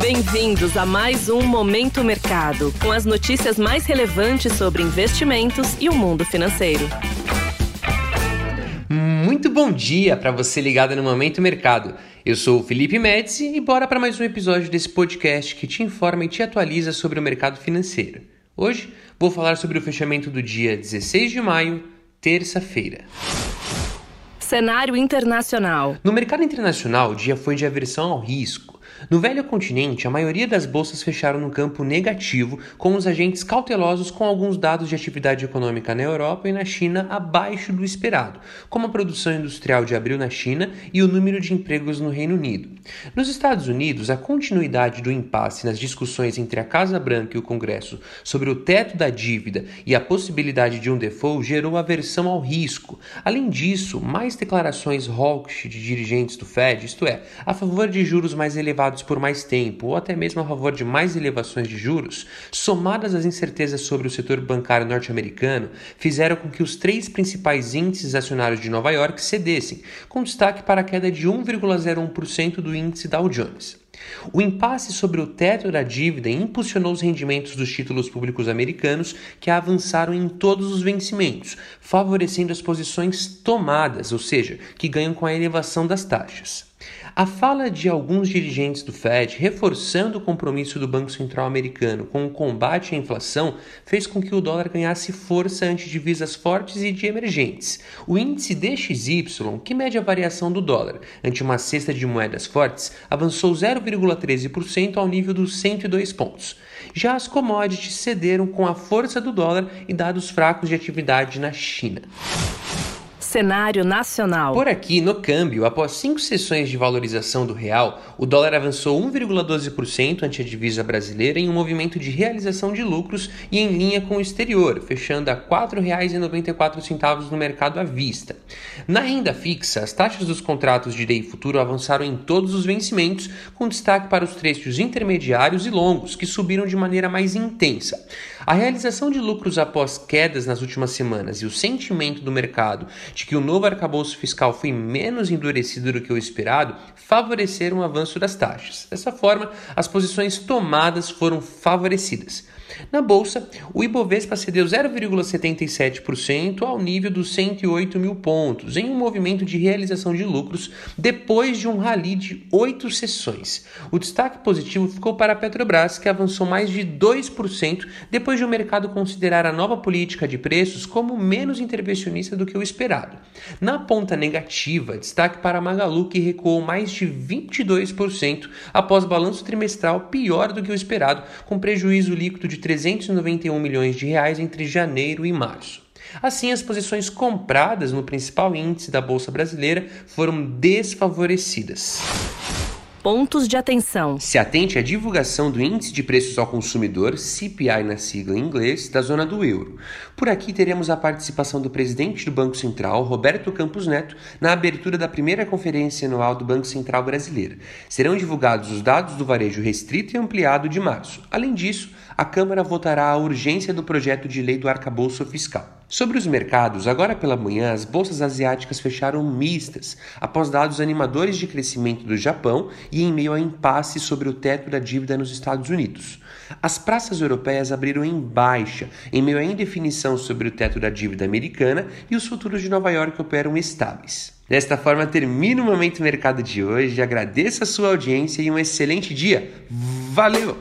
Bem-vindos a mais um Momento Mercado, com as notícias mais relevantes sobre investimentos e o mundo financeiro. Muito bom dia para você ligado no Momento Mercado. Eu sou o Felipe Médici e bora para mais um episódio desse podcast que te informa e te atualiza sobre o mercado financeiro. Hoje vou falar sobre o fechamento do dia 16 de maio, terça-feira. Cenário internacional. No mercado internacional, o dia foi de aversão ao risco. No velho continente, a maioria das bolsas fecharam no campo negativo, com os agentes cautelosos com alguns dados de atividade econômica na Europa e na China abaixo do esperado, como a produção industrial de abril na China e o número de empregos no Reino Unido. Nos Estados Unidos, a continuidade do impasse nas discussões entre a Casa Branca e o Congresso sobre o teto da dívida e a possibilidade de um default gerou aversão ao risco. Além disso, mais declarações hawkish de dirigentes do Fed, isto é, a favor de juros mais elevados por mais tempo ou até mesmo a favor de mais elevações de juros, somadas às incertezas sobre o setor bancário norte-americano, fizeram com que os três principais índices acionários de Nova York cedessem, com destaque para a queda de 1,01% do índice Dow Jones. O impasse sobre o teto da dívida impulsionou os rendimentos dos títulos públicos americanos, que avançaram em todos os vencimentos, favorecendo as posições tomadas, ou seja, que ganham com a elevação das taxas. A fala de alguns dirigentes do Fed, reforçando o compromisso do Banco Central americano com o combate à inflação, fez com que o dólar ganhasse força ante divisas fortes e de emergentes. O índice DXY, que mede a variação do dólar ante uma cesta de moedas fortes, avançou 0,13% ao nível dos 102 pontos. Já as commodities cederam com a força do dólar e dados fracos de atividade na China cenário nacional. Por aqui, no câmbio, após cinco sessões de valorização do real, o dólar avançou 1,12% ante a divisa brasileira em um movimento de realização de lucros e em linha com o exterior, fechando a R$ 4,94 no mercado à vista. Na renda fixa, as taxas dos contratos de DEI futuro avançaram em todos os vencimentos, com destaque para os trechos intermediários e longos, que subiram de maneira mais intensa. A realização de lucros após quedas nas últimas semanas e o sentimento do mercado de que o novo arcabouço fiscal foi menos endurecido do que o esperado, favoreceram o avanço das taxas. Dessa forma, as posições tomadas foram favorecidas. Na bolsa, o Ibovespa cedeu 0,77% ao nível dos 108 mil pontos, em um movimento de realização de lucros depois de um rally de oito sessões. O destaque positivo ficou para a Petrobras, que avançou mais de 2% depois de o mercado considerar a nova política de preços como menos intervencionista do que o esperado. Na ponta negativa, destaque para a Magalu, que recuou mais de 22% após balanço trimestral pior do que o esperado, com prejuízo líquido de 391 milhões de reais entre janeiro e março. Assim, as posições compradas no principal índice da bolsa brasileira foram desfavorecidas. Pontos de atenção. Se atente à divulgação do Índice de Preços ao Consumidor, CPI na sigla em inglês, da zona do euro. Por aqui teremos a participação do presidente do Banco Central, Roberto Campos Neto, na abertura da primeira conferência anual do Banco Central Brasileiro. Serão divulgados os dados do varejo restrito e ampliado de março. Além disso, a Câmara votará a urgência do projeto de lei do arcabouço fiscal. Sobre os mercados, agora pela manhã, as bolsas asiáticas fecharam mistas, após dados animadores de crescimento do Japão e em meio a impasse sobre o teto da dívida nos Estados Unidos. As praças europeias abriram em baixa, em meio à indefinição sobre o teto da dívida americana e os futuros de Nova York operam estáveis. Desta forma, termina o Momento Mercado de hoje. Agradeço a sua audiência e um excelente dia. Valeu!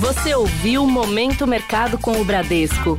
Você ouviu Momento Mercado com o Bradesco.